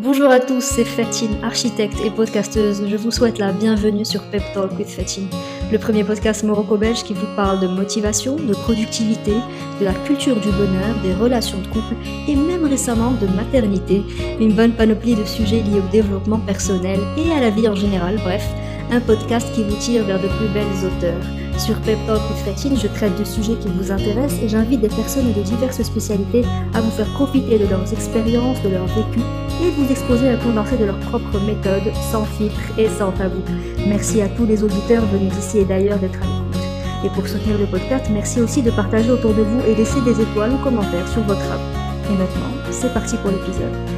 Bonjour à tous, c'est Fatine, architecte et podcasteuse. Je vous souhaite la bienvenue sur Pep Talk with Fatine, le premier podcast morocco-belge qui vous parle de motivation, de productivité, de la culture du bonheur, des relations de couple et même récemment de maternité. Une bonne panoplie de sujets liés au développement personnel et à la vie en général. Bref, un podcast qui vous tire vers de plus belles auteurs. Sur Pep Talk with Fatine, je traite de sujets qui vous intéressent et j'invite des personnes de diverses spécialités à vous faire profiter de leurs expériences, de leur vécu et vous exposer à condensé de leur propre méthode, sans filtre et sans tabou. Merci à tous les auditeurs venus d'ici et d'ailleurs d'être à l'écoute. Et pour soutenir le podcast, merci aussi de partager autour de vous et laisser des étoiles ou commentaires sur votre app. Et maintenant, c'est parti pour l'épisode.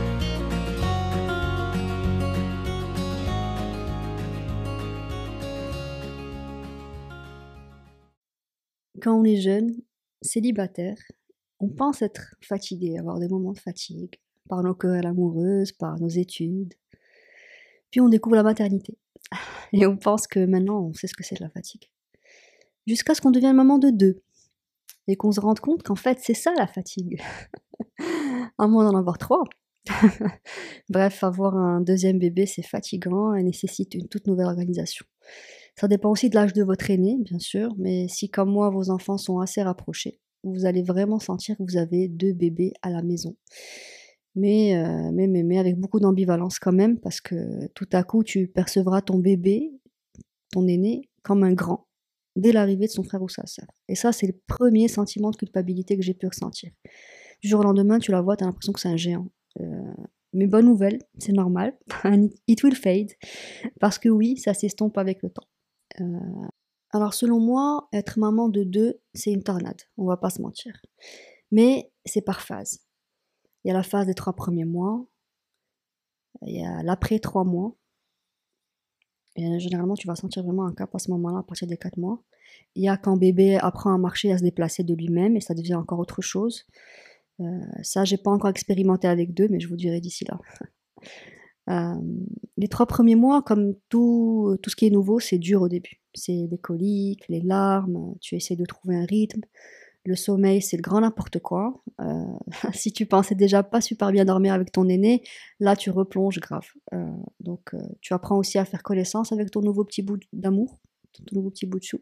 Est jeune, célibataire, on pense être fatigué, avoir des moments de fatigue, par nos querelles amoureuses, par nos études. Puis on découvre la maternité. Et on pense que maintenant on sait ce que c'est de la fatigue. Jusqu'à ce qu'on devienne maman de deux. Et qu'on se rende compte qu'en fait c'est ça la fatigue. à moins d'en avoir trois. Bref, avoir un deuxième bébé c'est fatigant et nécessite une toute nouvelle organisation. Ça dépend aussi de l'âge de votre aîné, bien sûr, mais si comme moi vos enfants sont assez rapprochés, vous allez vraiment sentir que vous avez deux bébés à la maison. Euh, mais, mais, mais, avec beaucoup d'ambivalence quand même, parce que tout à coup, tu percevras ton bébé, ton aîné, comme un grand, dès l'arrivée de son frère ou sa sœur. Et ça, c'est le premier sentiment de culpabilité que j'ai pu ressentir. Du jour au lendemain, tu la vois, tu as l'impression que c'est un géant. Euh, mais bonne nouvelle, c'est normal, it will fade, parce que oui, ça s'estompe avec le temps. Euh, alors selon moi, être maman de deux, c'est une tornade, on va pas se mentir. Mais c'est par phase. Il y a la phase des trois premiers mois. Il y a l'après trois mois. Et généralement, tu vas sentir vraiment un cap à ce moment-là, à partir des quatre mois. Il y a quand bébé apprend à marcher, à se déplacer de lui-même, et ça devient encore autre chose. Euh, ça, j'ai pas encore expérimenté avec deux, mais je vous dirai d'ici là. Euh, les trois premiers mois, comme tout, tout ce qui est nouveau, c'est dur au début. C'est les coliques, les larmes, tu essaies de trouver un rythme. Le sommeil, c'est le grand n'importe quoi. Euh, si tu pensais déjà pas super bien dormir avec ton aîné, là tu replonges grave. Euh, donc tu apprends aussi à faire connaissance avec ton nouveau petit bout d'amour, ton nouveau petit bout de chou.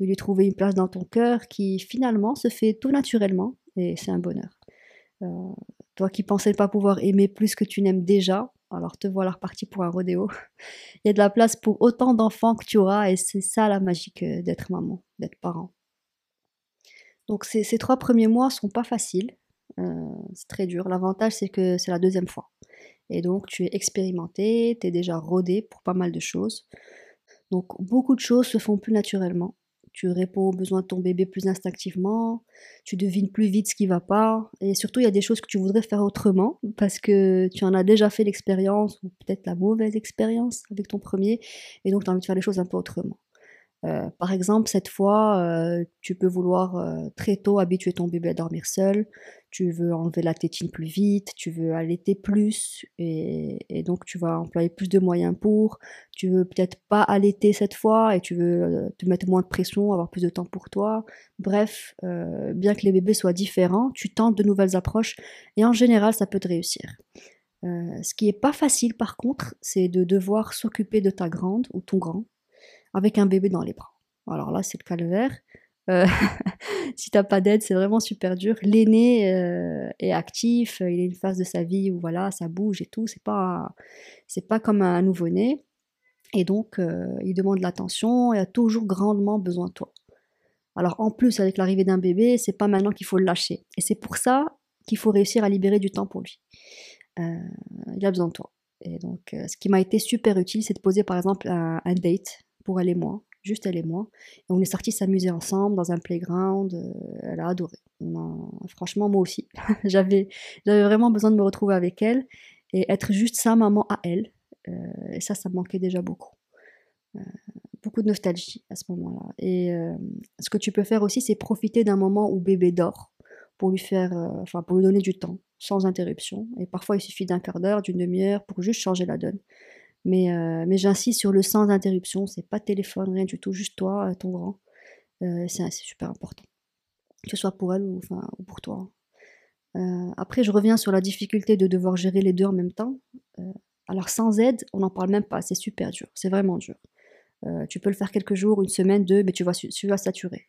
De lui trouver une place dans ton cœur qui finalement se fait tout naturellement et c'est un bonheur. toi qui pensais pas pouvoir aimer plus que tu n'aimes déjà, alors te voilà reparti pour un rodéo. Il y a de la place pour autant d'enfants que tu auras et c'est ça la magie d'être maman, d'être parent. Donc ces, trois premiers mois sont pas faciles, euh, c'est très dur. L'avantage c'est que c'est la deuxième fois. Et donc tu es expérimenté, tu es déjà rodé pour pas mal de choses. Donc beaucoup de choses se font plus naturellement. Tu réponds aux besoins de ton bébé plus instinctivement, tu devines plus vite ce qui va pas, et surtout il y a des choses que tu voudrais faire autrement parce que tu en as déjà fait l'expérience ou peut-être la mauvaise expérience avec ton premier, et donc tu as envie de faire les choses un peu autrement. Euh, par exemple, cette fois, euh, tu peux vouloir euh, très tôt habituer ton bébé à dormir seul, tu veux enlever la tétine plus vite, tu veux allaiter plus, et, donc tu vas employer plus de moyens pour, tu veux peut-être pas allaiter cette fois, et tu veux te mettre moins de pression, avoir plus de temps pour toi. Bref, bien que les bébés soient différents, tu tentes de nouvelles approches, et en général, ça peut te réussir. ce qui est pas facile par contre, c'est de devoir s'occuper de ta grande ou ton grand avec un bébé dans les bras. Alors là, c'est le calvaire. Euh, si t'as pas d'aide, c'est vraiment super dur. L'aîné euh, est actif, il a une phase de sa vie où voilà, ça bouge et tout. C'est pas, c'est pas comme un nouveau-né. Et donc, euh, il demande l'attention et a toujours grandement besoin de toi. Alors en plus, avec l'arrivée d'un bébé, c'est pas maintenant qu'il faut le lâcher. Et c'est pour ça qu'il faut réussir à libérer du temps pour lui. il a besoin de toi. Et donc, ce qui m'a été super utile, c'est de poser par exemple un date pour elle et moi, juste elle et moi. Et on est sortis s'amuser ensemble dans un playground. Euh, elle a adoré. Franchement, moi aussi. j'avais, vraiment besoin de me retrouver avec elle et être juste sa maman à elle. Euh, et ça, ça me manquait déjà beaucoup. Euh, beaucoup de nostalgie à ce moment-là. Et ce que tu peux faire aussi, c'est profiter d'un moment où bébé dort pour lui faire, enfin pour lui donner du temps, sans interruption. Et parfois, il suffit d'un quart d'heure, d'une demi-heure pour juste changer la donne. Mais, euh, mais j'insiste sur le sans interruption, c'est pas téléphone, rien du tout, juste toi, euh, ton grand. Euh, c'est super important. Que ce soit pour elle ou, pour toi. après, je reviens sur la difficulté de devoir gérer les deux en même temps. Alors sans aide, on n'en parle même pas, c'est super dur, c'est vraiment dur. Tu peux le faire quelques jours, une semaine, deux, mais tu vas, tu vas saturer.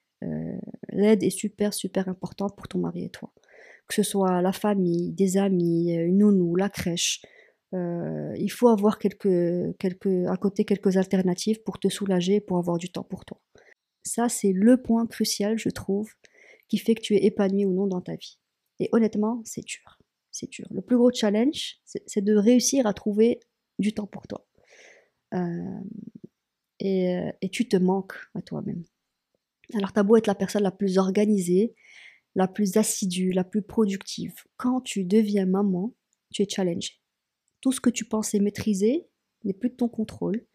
L'aide est super, super importante pour ton mari et toi. Que ce soit la famille, des amis, une nounou, la crèche. Il faut avoir à côté quelques alternatives pour te soulager, pour avoir du temps pour toi. Ça, c'est le point crucial, je trouve, qui fait que tu es épanoui ou non dans ta vie. Et honnêtement, c'est dur. C'est dur. Le plus gros challenge, c'est de réussir à trouver du temps pour toi. Euh, et, et, tu te manques à toi-même. Alors, t'as beau être la personne la plus organisée, la plus assidue, la plus productive. Quand tu deviens maman, tu es challengé. Tout ce que tu pensais maîtriser n'est plus de ton contrôle.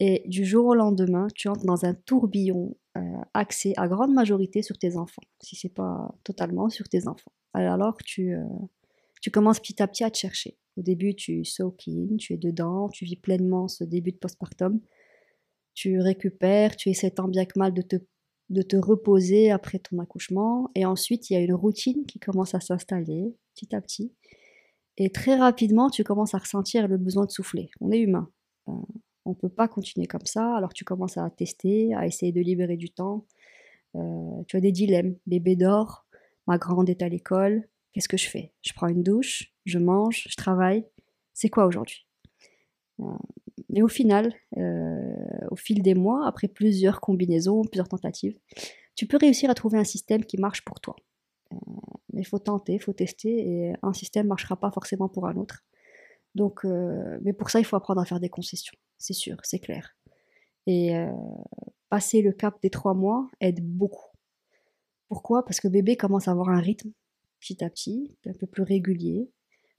Et du jour au lendemain, tu entres dans un tourbillon euh, axé à grande majorité sur tes enfants, si c'est pas totalement sur tes enfants. Alors tu, euh, tu commences petit à petit à te chercher. Au début, tu soak in, tu es dedans, tu vis pleinement ce début de postpartum. Tu récupères, tu essaies tant bien que mal de te, de te reposer après ton accouchement. Et ensuite, il y a une routine qui commence à s'installer petit à petit. Et très rapidement, tu commences à ressentir le besoin de souffler. On est humain. Euh, on ne peut pas continuer comme ça. Alors tu commences à tester, à essayer de libérer du temps. Euh, tu as des dilemmes. Bébé dort, ma grande est à l'école. Qu'est-ce que je fais? Je prends une douche, je mange, je travaille. C'est quoi aujourd'hui? Euh, Mais au final, euh, au fil des mois, après plusieurs combinaisons, plusieurs tentatives, tu peux réussir à trouver un système qui marche pour toi. Mais il faut tenter, il faut tester, et un système ne marchera pas forcément pour un autre. Donc, mais pour ça, il faut apprendre à faire des concessions c'est sûr, c'est clair. Et euh, passer le cap des trois mois aide beaucoup. Pourquoi? Parce que bébé commence à avoir un rythme petit à petit, un peu plus régulier.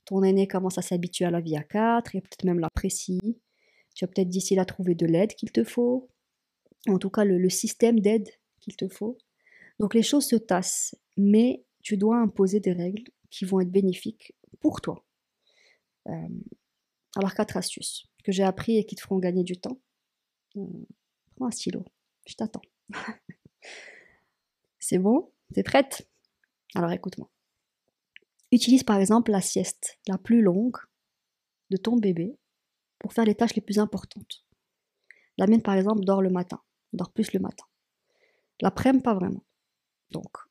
Ton aîné commence à s'habituer à la vie à quatre et peut-être même l'apprécie. Tu vas peut-être d'ici là trouver de l'aide qu'il te faut. En tout cas, le, système d'aide qu'il te faut. Donc les choses se tassent, mais tu dois imposer des règles qui vont être bénéfiques pour toi. Euh, alors quatre astuces que j'ai appris et qui te feront gagner du temps. Euh, prends un stylo, je t'attends. C'est bon? T'es prête? Alors écoute-moi. Utilise par exemple la sieste la plus longue de ton bébé pour faire les tâches les plus importantes. La mienne par exemple dort le matin, dort plus le matin. L'après-midi pas vraiment. Donc,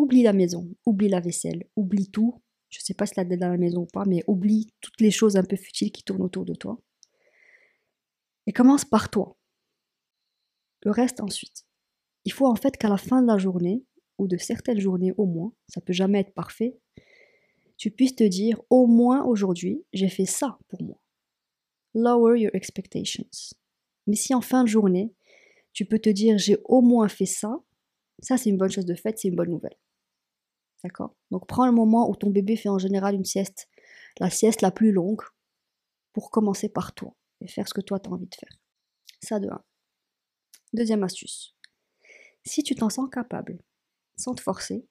oublie la maison, oublie la vaisselle, oublie tout je sais pas si la dette dans la maison ou pas, mais oublie toutes les choses un peu futiles qui tournent autour de toi. Et commence par toi. Le reste ensuite. Il faut en fait qu'à la fin de la journée, ou de certaines journées au moins, ça peut jamais être parfait, tu puisses te dire au moins aujourd'hui, j'ai fait ça pour moi. Lower your expectations. Mais si en fin de journée, tu peux te dire j'ai au moins fait ça, ça c'est une bonne chose de fait, c'est une bonne nouvelle. D'accord Donc prends le moment où ton bébé fait en général une sieste, la sieste la plus longue, pour commencer par toi et faire ce que toi tu as envie de faire. Ça de. Deuxième astuce. Si tu t'en sens capable, sans te forcer,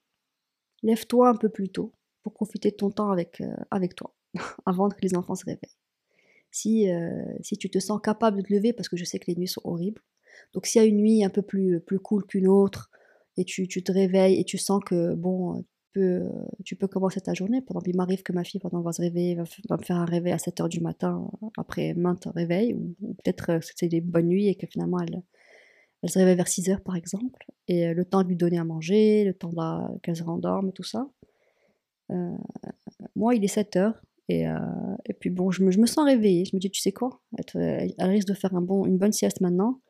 lève-toi un peu plus tôt pour profiter de ton temps avec, euh, toi, avant que les enfants se réveillent. Si, euh, si tu te sens capable de te lever, parce que je sais que les nuits sont horribles, donc s'il y a une nuit un peu plus, plus cool qu'une autre, et tu, tu, te réveilles et tu sens que, bon, peux, tu peux commencer ta journée. Par exemple, il m'arrive que ma fille, pendant va se réveiller, va, me faire un réveil à 7 h du matin après maintes réveils, ou, peut-être euh, c'est des bonnes nuits et que finalement elle, elle se réveille vers 6 h par exemple, et euh, le temps de lui donner à manger, le temps qu'elle se rendorme, tout ça. Euh, moi, il est 7 h et, et, puis bon, je me, je me, sens réveillée. Je me dis, tu sais quoi? Elle, risque de faire une bonne sieste maintenant.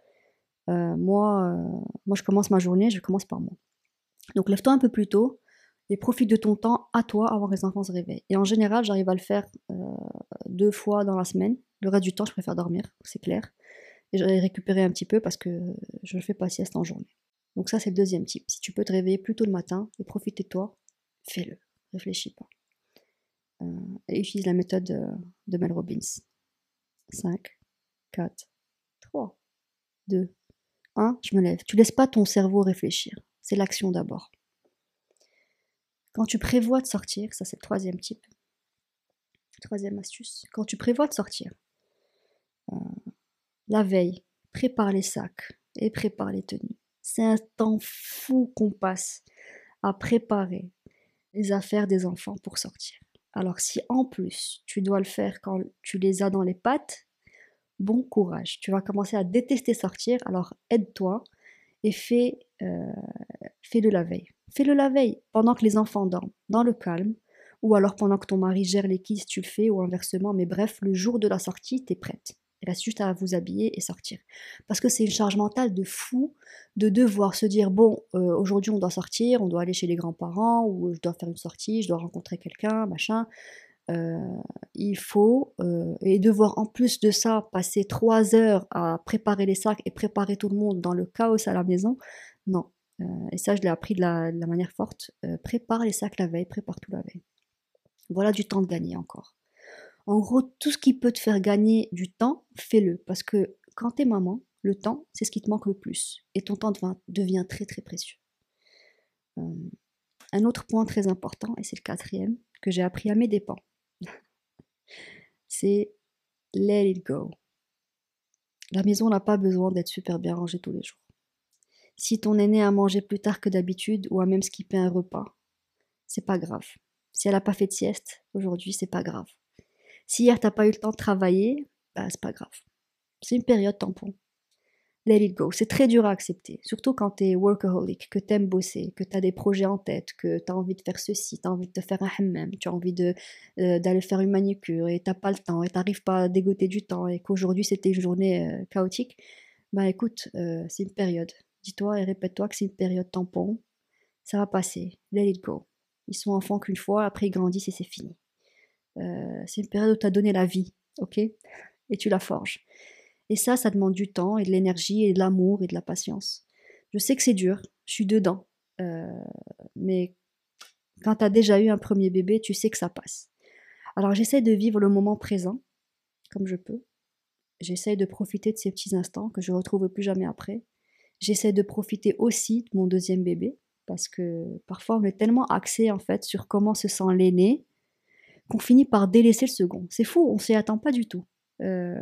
moi, moi, je commence ma journée, je commence par moi. Donc lève-toi un peu plus tôt, et profite de ton temps à toi avant que les enfants se réveillent. Et en général, j'arrive à le faire euh, deux fois dans la semaine. Le reste du temps, je préfère dormir, c'est clair. Et je vais récupérer un petit peu parce que je ne fais pas sieste en journée. Donc ça, c'est le deuxième type. Si tu peux te réveiller plus tôt le matin et profiter de toi, fais-le. Réfléchis pas. Euh, et utilise la méthode de, de Mel Robbins. 5, 4, 3, 2, 1, je me lève. Tu laisses pas ton cerveau réfléchir. C'est l'action d'abord. Quand tu prévois de sortir, ça c'est le troisième type, troisième astuce, quand tu prévois de sortir, euh, la veille, prépare les sacs et prépare les tenues. C'est un temps fou qu'on passe à préparer les affaires des enfants pour sortir. Alors si en plus tu dois le faire quand tu les as dans les pattes, bon courage. Tu vas commencer à détester sortir, alors aide-toi et fais, euh, fais-le la veille. Fais-le la veille, pendant que les enfants dorment, dans le calme, ou alors pendant que ton mari gère les kids, tu le fais, ou inversement, mais bref, le jour de la sortie, tu es prête. Il reste juste à vous habiller et sortir. Parce que c'est une charge mentale de fou de devoir se dire bon, euh, aujourd'hui on doit sortir, on doit aller chez les grands-parents, ou je dois faire une sortie, je dois rencontrer quelqu'un, machin. Euh, il faut, euh, et devoir en plus de ça passer trois heures à préparer les sacs et préparer tout le monde dans le chaos à la maison, non. Et ça, je l'ai appris de la, manière forte. prépare les sacs la veille, prépare tout la veille. Voilà du temps de gagner encore. En gros, tout ce qui peut te faire gagner du temps, fais-le. Parce que quand t'es maman, le temps, c'est ce qui te manque le plus. Et ton temps devient très très précieux. Euh, un autre point très important, et c'est le quatrième, que j'ai appris à mes dépens, c'est let it go. La maison n'a pas besoin d'être super bien rangée tous les jours. Si ton aîné a mangé plus tard que d'habitude ou a même skippé un repas, c'est pas grave. Si elle n'a pas fait de sieste aujourd'hui, c'est pas grave. Si hier t'as pas eu le temps de travailler, bah c'est pas grave. C'est une période tampon. Let it go. C'est très dur à accepter, surtout quand tu es workaholic, que tu aimes bosser, que tu as des projets en tête, que tu as envie de faire ceci, tu as envie de te faire un hammam, tu as envie euh, d'aller faire une manucure et t'as pas le temps et t'arrives pas à dégoter du temps et qu'aujourd'hui c'était une journée euh, chaotique. Bah écoute, euh, c'est une période. Dis-toi et répète-toi que c'est une période tampon. Ça va passer. Let it go. Ils sont enfants qu'une fois, après ils grandissent et c'est fini. Euh, c'est une période où tu as donné la vie, ok? Et tu la forges. Et ça, ça demande du temps et de l'énergie et de l'amour et de la patience. Je sais que c'est dur, je suis dedans. Euh, mais quand tu as déjà eu un premier bébé, tu sais que ça passe. Alors j'essaie de vivre le moment présent, comme je peux. J'essaie de profiter de ces petits instants que je retrouve plus jamais après. J'essaie de profiter aussi de mon deuxième bébé, parce que parfois on est tellement axé en fait sur comment se sent l'aîné qu'on finit par délaisser le second. C'est fou, on s'y attend pas du tout. Euh,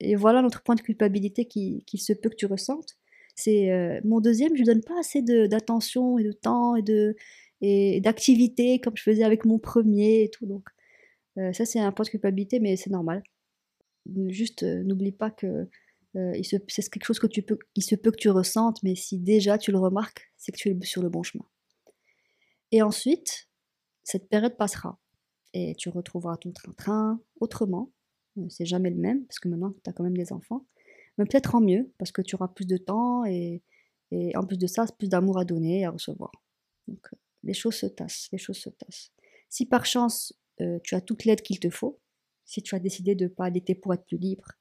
et voilà notre point de culpabilité qu'il qui se peut que tu ressentes. C'est euh, mon deuxième, je lui donne pas assez d'attention et de temps et d'activité comme je faisais avec mon premier et tout. Donc euh, ça c'est un point de culpabilité, mais c'est normal. Juste n'oublie pas que c'est quelque chose que tu peux, qui se peut que tu ressentes, mais si déjà tu le remarques, c'est que tu es sur le bon chemin. Et ensuite, cette période passera et tu retrouveras ton train-train autrement. C'est jamais le même, parce que maintenant tu as quand même des enfants. Mais peut-être en mieux, parce que tu auras plus de temps et, en plus de ça, plus d'amour à donner et à recevoir. Donc les choses se tassent, les choses se tassent. Si par chance euh, tu as toute l'aide qu'il te faut, si tu as décidé de ne pas allaiter pour être plus libre,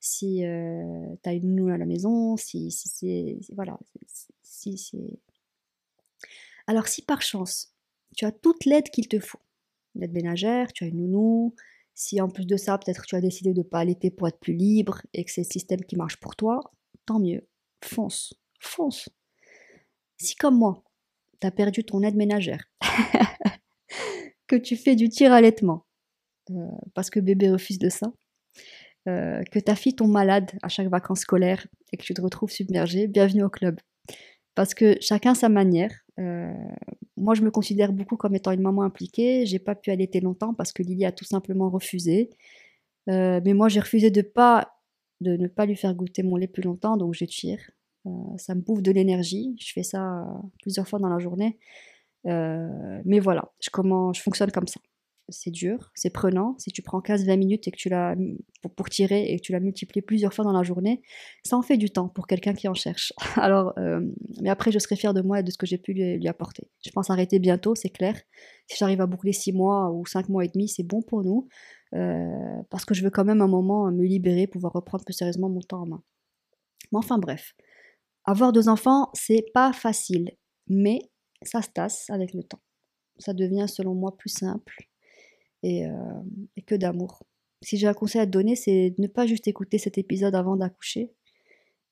si euh, tu as une nounou à la maison, si, c'est. Voilà. Alors, si par chance, tu as toute l'aide qu'il te faut, l'aide ménagère, tu as une nounou, si en plus de ça, peut-être tu as décidé de ne pas allaiter pour être plus libre et que c'est le système qui marche pour toi, tant mieux. Fonce, fonce. Si comme moi, tu as perdu ton aide ménagère, que tu fais du tir à laitement, euh, parce que bébé refuse de ça, euh, que ta fille tombe malade à chaque vacances scolaires et que tu te retrouves submergé, bienvenue au club. Parce que chacun sa manière. Euh, moi, je me considère beaucoup comme étant une maman impliquée. J'ai pas pu allaiter longtemps parce que Lily a tout simplement refusé. Euh, mais moi, j'ai refusé de pas de ne pas lui faire goûter mon lait plus longtemps, donc je tire. ça me bouffe de l'énergie. Je fais ça plusieurs fois dans la journée. mais voilà, je, comment, je fonctionne comme ça c'est dur, c'est prenant. Si tu prends 15-20 minutes et que tu l'as pour, tirer et que tu l'as multiplié plusieurs fois dans la journée, ça en fait du temps pour quelqu'un qui en cherche. Alors, euh, mais après, je serai fière de moi et de ce que j'ai pu lui, apporter. Je pense arrêter bientôt, c'est clair. Si j'arrive à boucler 6 mois ou 5 mois et demi, c'est bon pour nous. Euh, parce que je veux quand même un moment me libérer, pouvoir reprendre plus sérieusement mon temps en main. Mais enfin bref, avoir deux enfants, c'est pas facile, mais ça se tasse avec le temps. Ça devient selon moi plus simple euh, et, que d'amour. Si j'ai un conseil à te donner, c'est de ne pas juste écouter cet épisode avant d'accoucher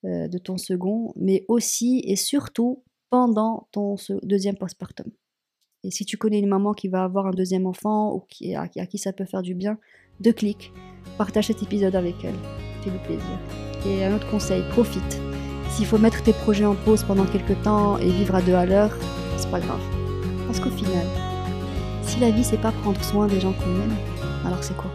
euh, de ton second, mais aussi et surtout pendant ton deuxième postpartum. Et si tu connais une maman qui va avoir un deuxième enfant ou qui, à, qui ça peut faire du bien, deux clics, partage cet épisode avec elle. Fais du plaisir. Et un autre conseil, profite. S'il faut mettre tes projets en pause pendant quelques temps et vivre à deux à l'heure, c'est pas grave. Parce qu'au final, Si la vie c'est pas prendre soin des gens qu'on aime, alors c'est quoi?